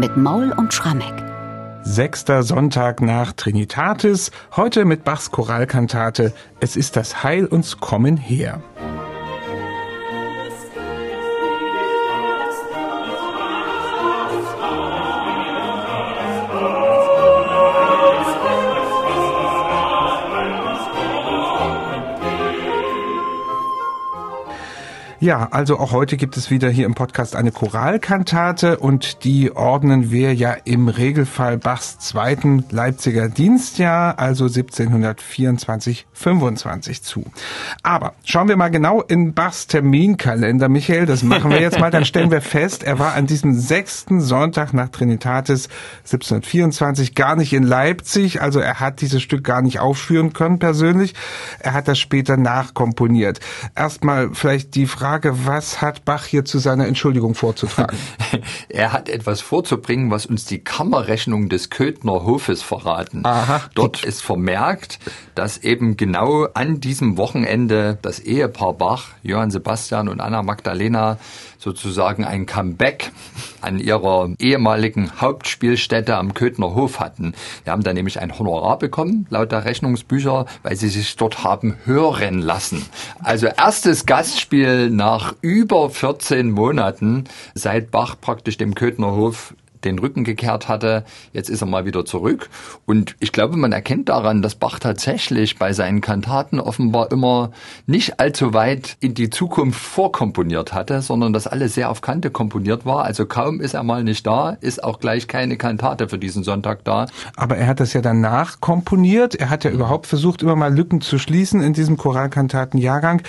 mit Maul und Schrammeck. Sechster Sonntag nach Trinitatis, heute mit Bachs Choralkantate Es ist das Heil uns kommen her. Ja, also auch heute gibt es wieder hier im Podcast eine Choralkantate und die ordnen wir ja im Regelfall Bachs zweiten Leipziger Dienstjahr, also 1724-25 zu. Aber schauen wir mal genau in Bachs Terminkalender, Michael, das machen wir jetzt mal, dann stellen wir fest, er war an diesem sechsten Sonntag nach Trinitatis 1724 gar nicht in Leipzig, also er hat dieses Stück gar nicht aufführen können persönlich, er hat das später nachkomponiert. Erstmal vielleicht die Frage, Frage, was hat Bach hier zu seiner Entschuldigung vorzutragen? er hat etwas vorzubringen, was uns die Kammerrechnung des Köthner Hofes verraten. Aha, Dort ist vermerkt, dass eben genau an diesem Wochenende das Ehepaar Bach, Johann Sebastian und Anna Magdalena, sozusagen ein Comeback an ihrer ehemaligen Hauptspielstätte am Köthner Hof hatten. Wir haben da nämlich ein Honorar bekommen, laut der Rechnungsbücher, weil sie sich dort haben hören lassen. Also erstes Gastspiel nach über 14 Monaten, seit Bach praktisch dem Köthner Hof den Rücken gekehrt hatte. Jetzt ist er mal wieder zurück. Und ich glaube, man erkennt daran, dass Bach tatsächlich bei seinen Kantaten offenbar immer nicht allzu weit in die Zukunft vorkomponiert hatte, sondern dass alles sehr auf Kante komponiert war. Also kaum ist er mal nicht da, ist auch gleich keine Kantate für diesen Sonntag da. Aber er hat das ja danach komponiert. Er hat ja überhaupt versucht, immer mal Lücken zu schließen in diesem Choralkantatenjahrgang.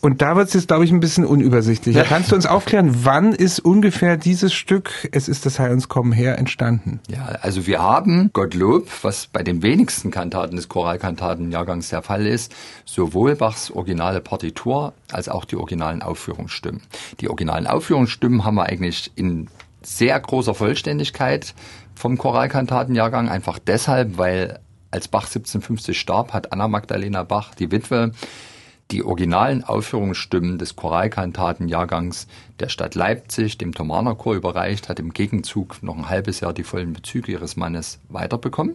Und da wird es jetzt, glaube ich, ein bisschen unübersichtlicher. Kannst du uns aufklären, wann ist ungefähr dieses Stück, es ist das Heil uns kommen her entstanden? Ja, also wir haben Gottlob, was bei den wenigsten Kantaten des Choralkantatenjahrgangs der Fall ist, sowohl Bachs originale Partitur als auch die originalen Aufführungsstimmen. Die originalen Aufführungsstimmen haben wir eigentlich in sehr großer Vollständigkeit vom Choralkantatenjahrgang, einfach deshalb, weil als Bach 1750 starb, hat Anna Magdalena Bach, die Witwe, die originalen Aufführungsstimmen des Choralkantatenjahrgangs der Stadt Leipzig dem Thomaner Chor überreicht, hat im Gegenzug noch ein halbes Jahr die vollen Bezüge ihres Mannes weiterbekommen.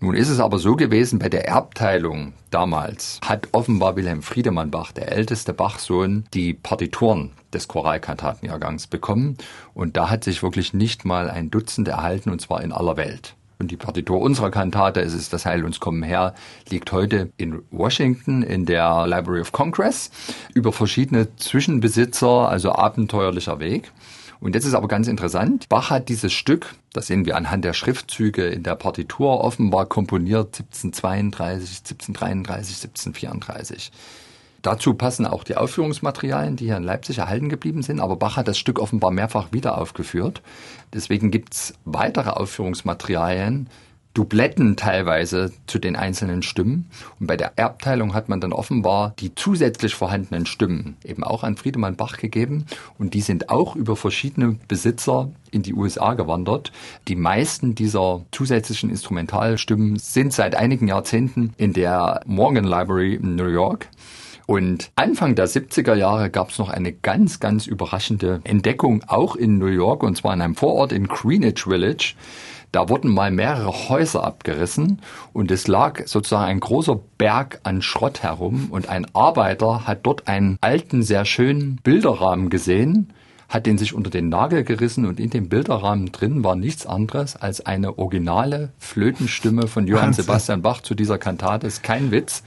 Nun ist es aber so gewesen, bei der Erbteilung damals hat offenbar Wilhelm Friedemann Bach, der älteste Bachsohn, die Partituren des Choralkantatenjahrgangs bekommen. Und da hat sich wirklich nicht mal ein Dutzend erhalten, und zwar in aller Welt. Und die Partitur unserer Kantate, es ist das Heil uns kommen her, liegt heute in Washington in der Library of Congress über verschiedene Zwischenbesitzer, also abenteuerlicher Weg. Und jetzt ist aber ganz interessant, Bach hat dieses Stück, das sehen wir anhand der Schriftzüge in der Partitur, offenbar komponiert 1732, 1733, 1734. Dazu passen auch die Aufführungsmaterialien, die hier in Leipzig erhalten geblieben sind. Aber Bach hat das Stück offenbar mehrfach wieder aufgeführt. Deswegen gibt's weitere Aufführungsmaterialien, Dubletten teilweise zu den einzelnen Stimmen. Und bei der Erbteilung hat man dann offenbar die zusätzlich vorhandenen Stimmen eben auch an Friedemann Bach gegeben. Und die sind auch über verschiedene Besitzer in die USA gewandert. Die meisten dieser zusätzlichen Instrumentalstimmen sind seit einigen Jahrzehnten in der Morgan Library in New York. Und Anfang der 70er Jahre gab es noch eine ganz, ganz überraschende Entdeckung, auch in New York, und zwar in einem Vorort in Greenwich Village. Da wurden mal mehrere Häuser abgerissen und es lag sozusagen ein großer Berg an Schrott herum und ein Arbeiter hat dort einen alten, sehr schönen Bilderrahmen gesehen hat den sich unter den Nagel gerissen und in dem Bilderrahmen drin war nichts anderes als eine originale Flötenstimme von Johann Wahnsinn. Sebastian Bach zu dieser Kantate. Ist kein Witz.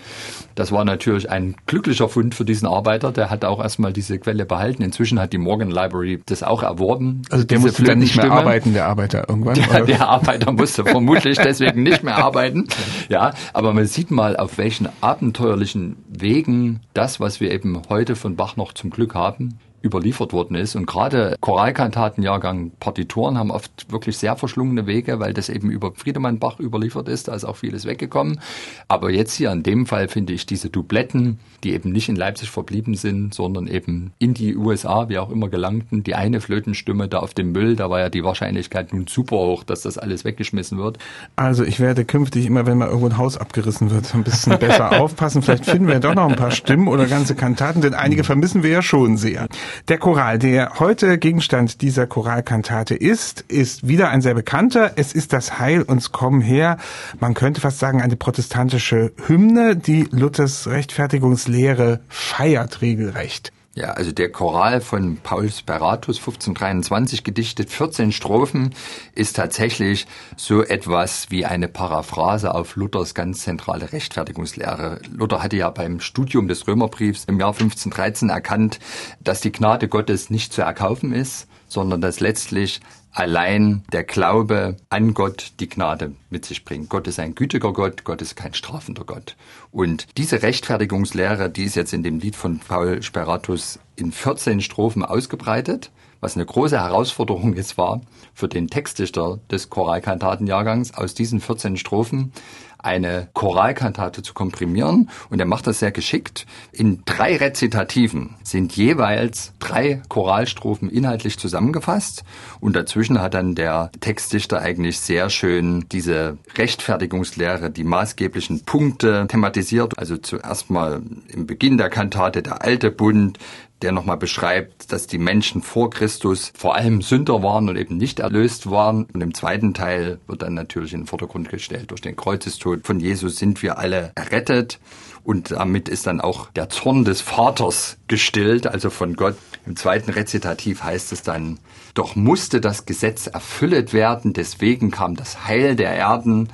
Das war natürlich ein glücklicher Fund für diesen Arbeiter. Der hat auch erstmal diese Quelle behalten. Inzwischen hat die Morgan Library das auch erworben. Also der musste dann nicht mehr arbeiten, der Arbeiter irgendwann. Der, der Arbeiter musste vermutlich deswegen nicht mehr arbeiten. Ja, aber man sieht mal, auf welchen abenteuerlichen Wegen das, was wir eben heute von Bach noch zum Glück haben, überliefert worden ist. Und gerade Choralkantatenjahrgang Partituren haben oft wirklich sehr verschlungene Wege, weil das eben über Friedemann Bach überliefert ist. Da ist auch vieles weggekommen. Aber jetzt hier in dem Fall finde ich diese Dubletten, die eben nicht in Leipzig verblieben sind, sondern eben in die USA, wie auch immer gelangten. Die eine Flötenstimme da auf dem Müll, da war ja die Wahrscheinlichkeit nun super hoch, dass das alles weggeschmissen wird. Also ich werde künftig immer, wenn mal irgendwo ein Haus abgerissen wird, ein bisschen besser aufpassen. Vielleicht finden wir doch noch ein paar Stimmen oder ganze Kantaten, denn einige vermissen wir ja schon sehr. Der Choral, der heute Gegenstand dieser Choralkantate ist, ist wieder ein sehr bekannter. Es ist das Heil uns komm her. Man könnte fast sagen eine protestantische Hymne, die Luthers Rechtfertigungslehre feiert regelrecht. Ja, also der Choral von Paul Speratus 1523 gedichtet, 14 Strophen, ist tatsächlich so etwas wie eine Paraphrase auf Luthers ganz zentrale Rechtfertigungslehre. Luther hatte ja beim Studium des Römerbriefs im Jahr 1513 erkannt, dass die Gnade Gottes nicht zu erkaufen ist, sondern dass letztlich allein der Glaube an Gott die Gnade mit sich bringt. Gott ist ein gütiger Gott, Gott ist kein strafender Gott. Und diese Rechtfertigungslehre, die ist jetzt in dem Lied von Paul Speratus in 14 Strophen ausgebreitet, was eine große Herausforderung jetzt war für den Textdichter des Choralkantatenjahrgangs aus diesen 14 Strophen eine Choralkantate zu komprimieren und er macht das sehr geschickt. In drei Rezitativen sind jeweils drei Choralstrophen inhaltlich zusammengefasst und dazwischen hat dann der Textdichter eigentlich sehr schön diese Rechtfertigungslehre, die maßgeblichen Punkte thematisiert. Also zuerst mal im Beginn der Kantate der alte Bund, der nochmal beschreibt, dass die Menschen vor Christus vor allem Sünder waren und eben nicht erlöst waren. Und im zweiten Teil wird dann natürlich in den Vordergrund gestellt, durch den Kreuzestod von Jesus sind wir alle errettet. Und damit ist dann auch der Zorn des Vaters gestillt, also von Gott. Im zweiten Rezitativ heißt es dann, doch musste das Gesetz erfüllet werden, deswegen kam das Heil der Erden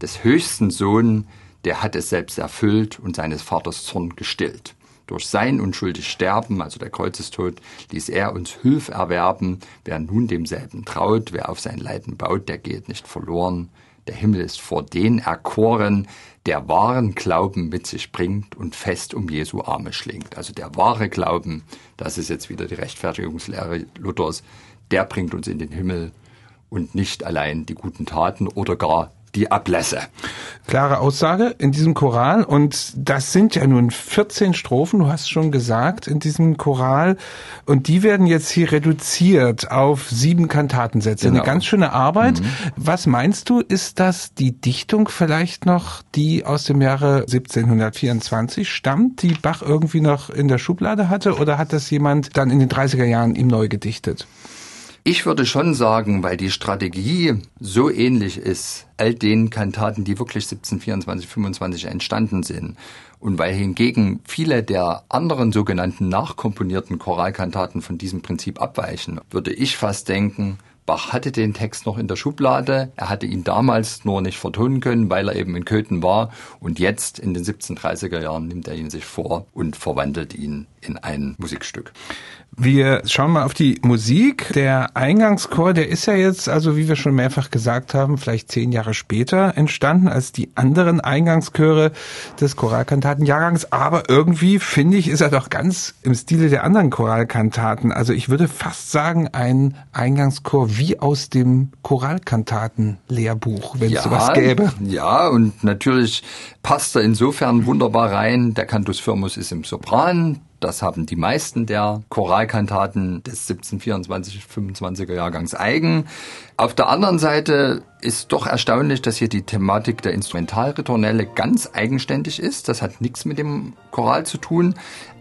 des höchsten Sohn, der hat es selbst erfüllt und seines Vaters Zorn gestillt. Durch sein unschuldig Sterben, also der Kreuzestod, ließ er uns Hülf erwerben. Wer nun demselben traut, wer auf sein Leiden baut, der geht nicht verloren. Der Himmel ist vor den erkoren, der wahren Glauben mit sich bringt und fest um Jesu Arme schlingt. Also der wahre Glauben, das ist jetzt wieder die Rechtfertigungslehre Luthers, der bringt uns in den Himmel und nicht allein die guten Taten oder gar die Ablässe. Klare Aussage in diesem Choral und das sind ja nun 14 Strophen, du hast schon gesagt, in diesem Choral und die werden jetzt hier reduziert auf sieben Kantatensätze. Genau. Eine ganz schöne Arbeit. Mhm. Was meinst du, ist das die Dichtung vielleicht noch, die aus dem Jahre 1724 stammt, die Bach irgendwie noch in der Schublade hatte oder hat das jemand dann in den 30er Jahren ihm neu gedichtet? Ich würde schon sagen, weil die Strategie so ähnlich ist, all den Kantaten, die wirklich 1724, 25 entstanden sind, und weil hingegen viele der anderen sogenannten nachkomponierten Choralkantaten von diesem Prinzip abweichen, würde ich fast denken, Bach hatte den Text noch in der Schublade. Er hatte ihn damals nur nicht vertonen können, weil er eben in Köthen war. Und jetzt in den 1730er Jahren nimmt er ihn sich vor und verwandelt ihn in ein Musikstück. Wir schauen mal auf die Musik. Der Eingangschor, der ist ja jetzt, also wie wir schon mehrfach gesagt haben, vielleicht zehn Jahre später entstanden als die anderen Eingangschöre des Choralkantatenjahrgangs. Aber irgendwie, finde ich, ist er doch ganz im Stile der anderen Choralkantaten. Also ich würde fast sagen, ein Eingangschor wie aus dem Choralkantatenlehrbuch, wenn ja, es sowas gäbe. Ja, und natürlich passt er insofern wunderbar rein. Der Cantus Firmus ist im Sopran, das haben die meisten der Choralkantaten des 1724, 25er Jahrgangs eigen. Auf der anderen Seite ist doch erstaunlich, dass hier die Thematik der Instrumentalritornelle ganz eigenständig ist. Das hat nichts mit dem Choral zu tun.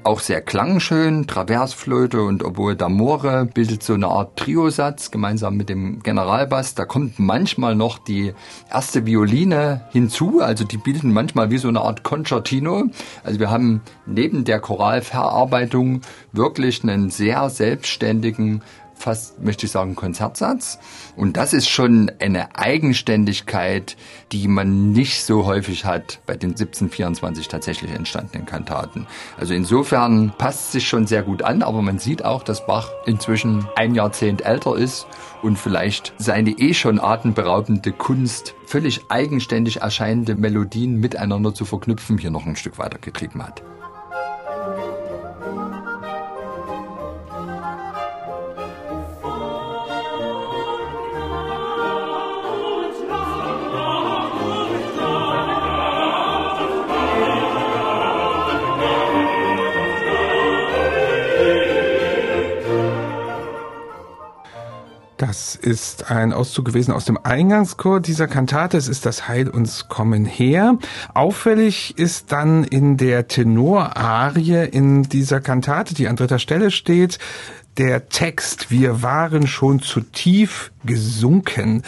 Auch sehr klangschön, Traversflöte und Oboe d'Amore bildet so eine Art Triosatz gemeinsam mit dem Generalbass. Da kommt manchmal noch die erste Violine hinzu, also die bilden manchmal wie so eine Art Concertino. Also wir haben neben der Choralverarbeitung wirklich einen sehr selbstständigen fast, möchte ich sagen, Konzertsatz. Und das ist schon eine Eigenständigkeit, die man nicht so häufig hat bei den 1724 tatsächlich entstandenen Kantaten. Also insofern passt sich schon sehr gut an, aber man sieht auch, dass Bach inzwischen ein Jahrzehnt älter ist und vielleicht seine eh schon atemberaubende Kunst, völlig eigenständig erscheinende Melodien miteinander zu verknüpfen, hier noch ein Stück weiter getrieben hat. Ist ein Auszug gewesen aus dem Eingangschor dieser Kantate. Es ist das Heil uns kommen her. Auffällig ist dann in der Tenorarie in dieser Kantate, die an dritter Stelle steht, der Text, wir waren schon zu tief gesunken.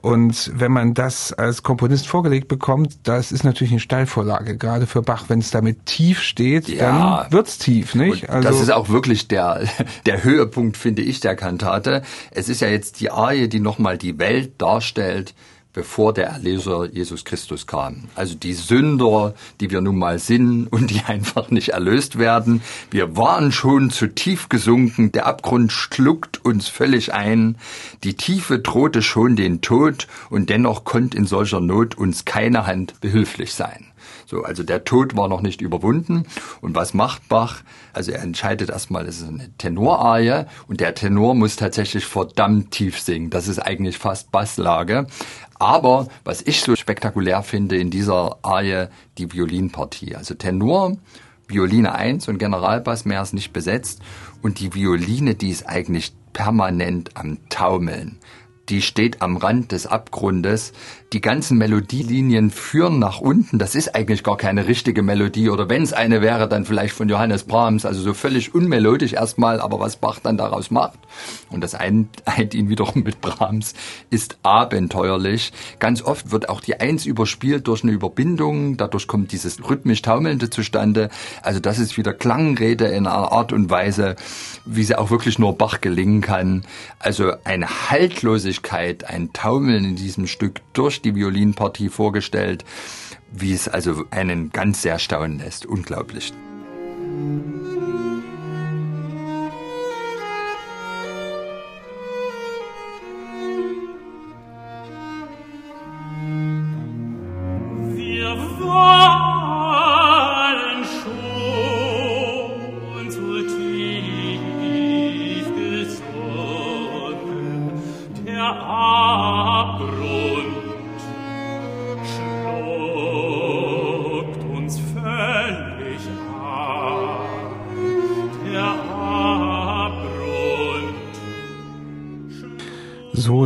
Und wenn man das als Komponist vorgelegt bekommt, das ist natürlich eine Steilvorlage, gerade für Bach. Wenn es damit tief steht, ja. dann wird's tief, nicht? Also das ist auch wirklich der, der Höhepunkt, finde ich, der Kantate. Es ist ja jetzt die Arie, die nochmal die Welt darstellt, bevor der Erlöser Jesus Christus kam. Also die Sünder, die wir nun mal sind und die einfach nicht erlöst werden. Wir waren schon zu tief gesunken, der Abgrund schluckt uns völlig ein, die Tiefe drohte schon den Tod und dennoch konnte in solcher Not uns keine Hand behilflich sein. So, also der Tod war noch nicht überwunden. Und was macht Bach? Also er entscheidet erstmal, es ist eine Tenorarie und der Tenor muss tatsächlich verdammt tief singen. Das ist eigentlich fast Basslage. Aber was ich so spektakulär finde in dieser Arie, die Violinpartie. Also Tenor, Violine 1 und Generalbass mehr ist nicht besetzt. Und die Violine, die ist eigentlich permanent am Taumeln die steht am Rand des Abgrundes. Die ganzen Melodielinien führen nach unten. Das ist eigentlich gar keine richtige Melodie. Oder wenn es eine wäre, dann vielleicht von Johannes Brahms. Also so völlig unmelodisch erstmal. Aber was Bach dann daraus macht, und das eint, ihn wiederum mit Brahms, ist abenteuerlich. Ganz oft wird auch die Eins überspielt durch eine Überbindung. Dadurch kommt dieses rhythmisch Taumelnde zustande. Also das ist wieder Klangrede in einer Art und Weise, wie sie auch wirklich nur Bach gelingen kann. Also eine Haltlosigkeit, ein Taumeln in diesem Stück durch die Violinpartie vorgestellt, wie es also einen ganz sehr staunen lässt. Unglaublich. So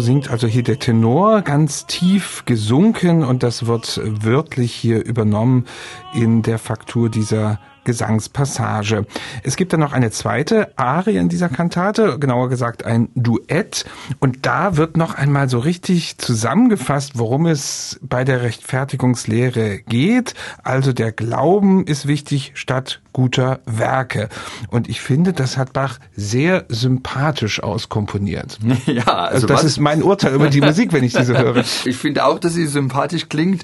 singt also hier der Tenor ganz tief gesunken und das wird wörtlich hier übernommen in der Faktur dieser Gesangspassage. Es gibt dann noch eine zweite Arie in dieser Kantate, genauer gesagt ein Duett. Und da wird noch einmal so richtig zusammengefasst, worum es bei der Rechtfertigungslehre geht. Also der Glauben ist wichtig statt guter Werke. Und ich finde, das hat Bach sehr sympathisch auskomponiert. Ja, also, also das ist mein Urteil über die Musik, wenn ich diese höre. Ich finde auch, dass sie sympathisch klingt.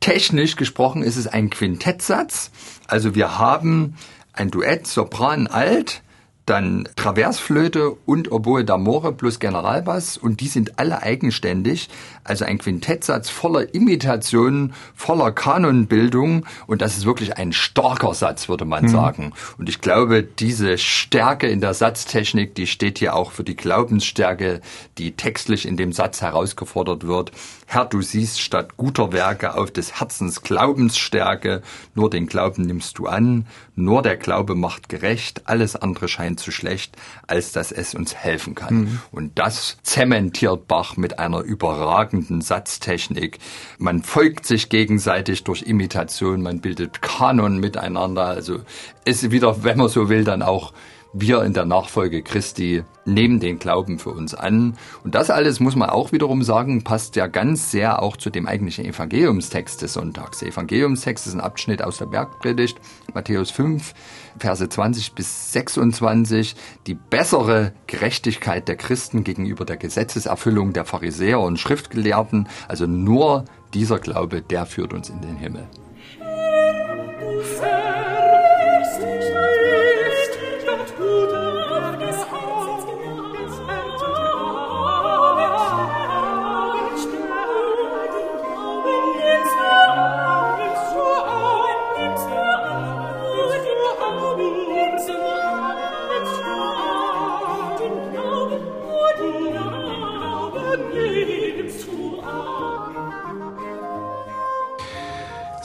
Technisch gesprochen ist es ein Quintettsatz. Also wir haben ein Duett Sopran Alt, dann Traversflöte und Oboe d'Amore plus Generalbass und die sind alle eigenständig. Also ein Quintettsatz voller Imitationen, voller Kanonbildung und das ist wirklich ein starker Satz, würde man mhm. sagen. Und ich glaube, diese Stärke in der Satztechnik, die steht hier auch für die Glaubensstärke, die textlich in dem Satz herausgefordert wird. Herr, du siehst statt guter Werke auf des Herzens Glaubensstärke, nur den Glauben nimmst du an, nur der Glaube macht gerecht, alles andere scheint zu schlecht, als dass es uns helfen kann. Mhm. Und das zementiert Bach mit einer überragenden Satztechnik. Man folgt sich gegenseitig durch Imitation, man bildet Kanon miteinander, also ist wieder, wenn man so will, dann auch wir in der Nachfolge Christi nehmen den Glauben für uns an. Und das alles, muss man auch wiederum sagen, passt ja ganz sehr auch zu dem eigentlichen Evangeliumstext des Sonntags. Der Evangeliumstext ist ein Abschnitt aus der Bergpredigt, Matthäus 5, Verse 20 bis 26. Die bessere Gerechtigkeit der Christen gegenüber der Gesetzeserfüllung der Pharisäer und Schriftgelehrten. Also nur dieser Glaube, der führt uns in den Himmel.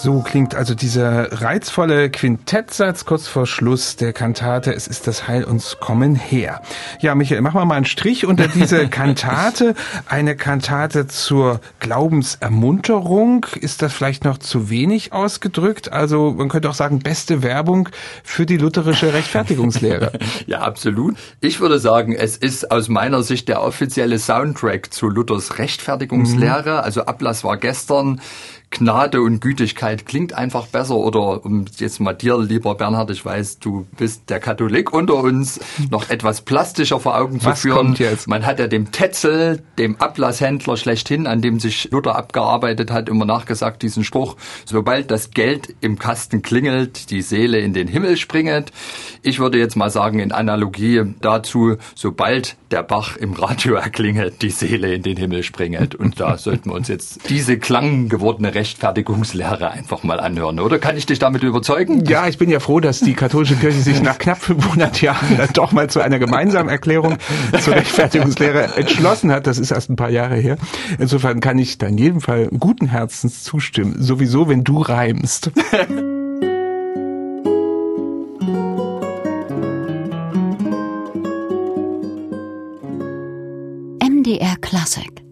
So klingt also dieser reizvolle Quintettsatz kurz vor Schluss der Kantate Es ist das Heil uns kommen her. Ja, Michael, machen wir mal einen Strich unter diese Kantate. Eine Kantate zur Glaubensermunterung. Ist das vielleicht noch zu wenig ausgedrückt? Also man könnte auch sagen, beste Werbung für die lutherische Rechtfertigungslehre. ja, absolut. Ich würde sagen, es ist aus meiner Sicht der offizielle Soundtrack zu Luthers Rechtfertigungslehre. Mhm. Also Ablass war gestern. Gnade und Gütigkeit klingt einfach besser. Oder um jetzt mal dir, lieber Bernhard, ich weiß, du bist der Katholik unter uns, noch etwas plastischer vor Augen Was zu führen. Man hat ja dem Tetzel, dem Ablasshändler schlechthin, an dem sich Luther abgearbeitet hat, immer nachgesagt, diesen Spruch, sobald das Geld im Kasten klingelt, die Seele in den Himmel springet. Ich würde jetzt mal sagen, in Analogie dazu, sobald der Bach im Radio erklingelt, die Seele in den Himmel springet. Und da sollten wir uns jetzt diese klanggewordene Rechtfertigungslehre einfach mal anhören, oder? Kann ich dich damit überzeugen? Ja, ich bin ja froh, dass die katholische Kirche sich nach knapp 500 Jahren dann doch mal zu einer gemeinsamen Erklärung zur Rechtfertigungslehre entschlossen hat. Das ist erst ein paar Jahre her. Insofern kann ich da in jedem Fall guten Herzens zustimmen. Sowieso, wenn du reimst. MDR Classic